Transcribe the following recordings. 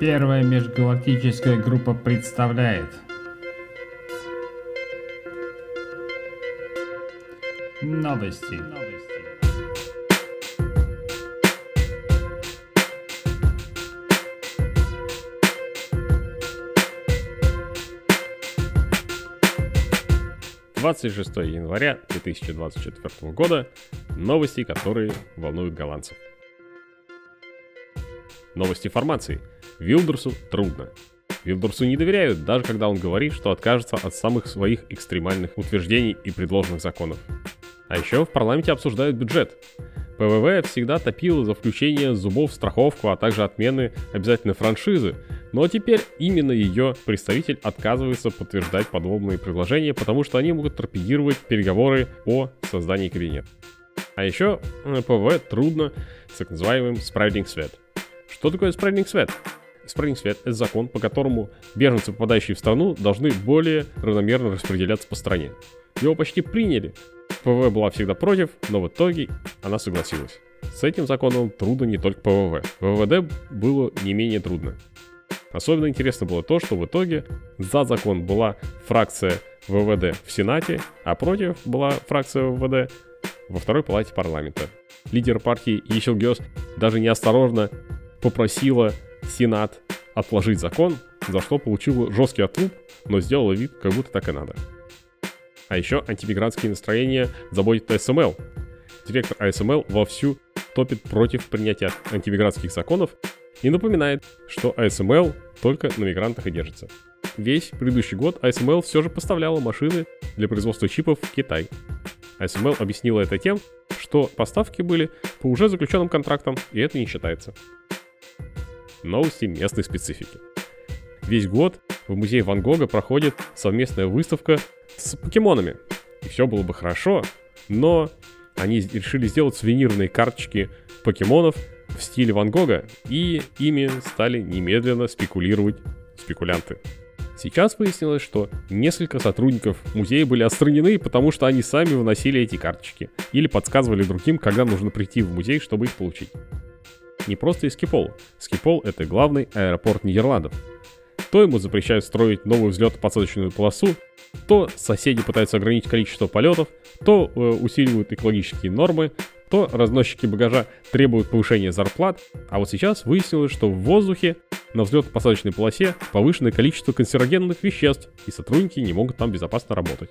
Первая межгалактическая группа представляет Новости. Двадцать шестое января 2024 года. Новости, которые волнуют голландцев. Новости формации. Вилдерсу трудно. Вилдерсу не доверяют, даже когда он говорит, что откажется от самых своих экстремальных утверждений и предложенных законов. А еще в парламенте обсуждают бюджет. ПВВ всегда топил за включение зубов в страховку, а также отмены обязательной франшизы, но теперь именно ее представитель отказывается подтверждать подобные предложения, потому что они могут торпедировать переговоры о создании кабинета. А еще э, ПВВ трудно с так называемым spreading свет. Что такое spreading свет? Spreading свет – это закон, по которому беженцы, попадающие в страну, должны более равномерно распределяться по стране. Его почти приняли. ПВВ была всегда против, но в итоге она согласилась. С этим законом трудно не только ПВВ. ВВД было не менее трудно. Особенно интересно было то, что в итоге за закон была фракция ВВД в Сенате, а против была фракция ВВД во второй палате парламента. Лидер партии Ишел Гёс даже неосторожно попросила Сенат отложить закон, за что получила жесткий отлуп, но сделала вид, как будто так и надо. А еще антимигрантские настроения заботят АСМЛ. Директор АСМЛ вовсю топит против принятия антимигрантских законов и напоминает, что АСМЛ только на мигрантах и держится. Весь предыдущий год ASML все же поставляла машины для производства чипов в Китай. ASML объяснила это тем, что поставки были по уже заключенным контрактам, и это не считается новости местной специфики. Весь год в музее Ван Гога проходит совместная выставка с покемонами. И все было бы хорошо, но они решили сделать сувенирные карточки покемонов в стиле Ван Гога, и ими стали немедленно спекулировать спекулянты. Сейчас выяснилось, что несколько сотрудников музея были отстранены, потому что они сами выносили эти карточки или подсказывали другим, когда нужно прийти в музей, чтобы их получить не просто из Скипол. Скипол — это главный аэропорт Нидерландов. То ему запрещают строить новую взлетно-посадочную полосу, то соседи пытаются ограничить количество полетов, то э, усиливают экологические нормы, то разносчики багажа требуют повышения зарплат, а вот сейчас выяснилось, что в воздухе на взлетно-посадочной полосе повышенное количество канцерогенных веществ, и сотрудники не могут там безопасно работать.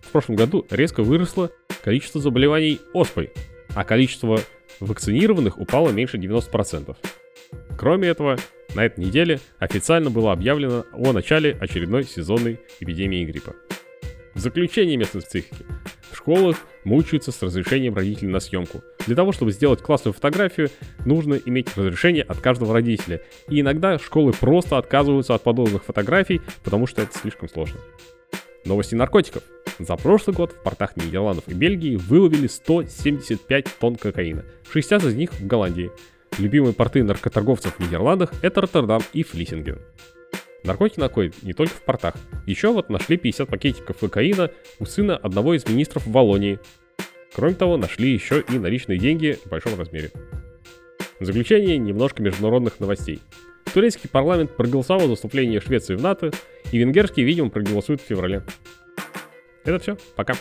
В прошлом году резко выросло количество заболеваний оспой, а количество вакцинированных упало меньше 90%. Кроме этого, на этой неделе официально было объявлено о начале очередной сезонной эпидемии гриппа. В заключение местной специфики. В школах мучаются с разрешением родителей на съемку. Для того, чтобы сделать классную фотографию, нужно иметь разрешение от каждого родителя. И иногда школы просто отказываются от подобных фотографий, потому что это слишком сложно. Новости наркотиков. За прошлый год в портах Нидерландов и Бельгии выловили 175 тонн кокаина, 60 из них в Голландии. Любимые порты наркоторговцев в Нидерландах – это Роттердам и Флиссинген. Наркотики находят не только в портах. Еще вот нашли 50 пакетиков кокаина у сына одного из министров в Волонии. Кроме того, нашли еще и наличные деньги в большом размере. В заключение немножко международных новостей. Турецкий парламент проголосовал за вступление Швеции в НАТО, и венгерский, видимо, проголосует в феврале. Это все. Пока.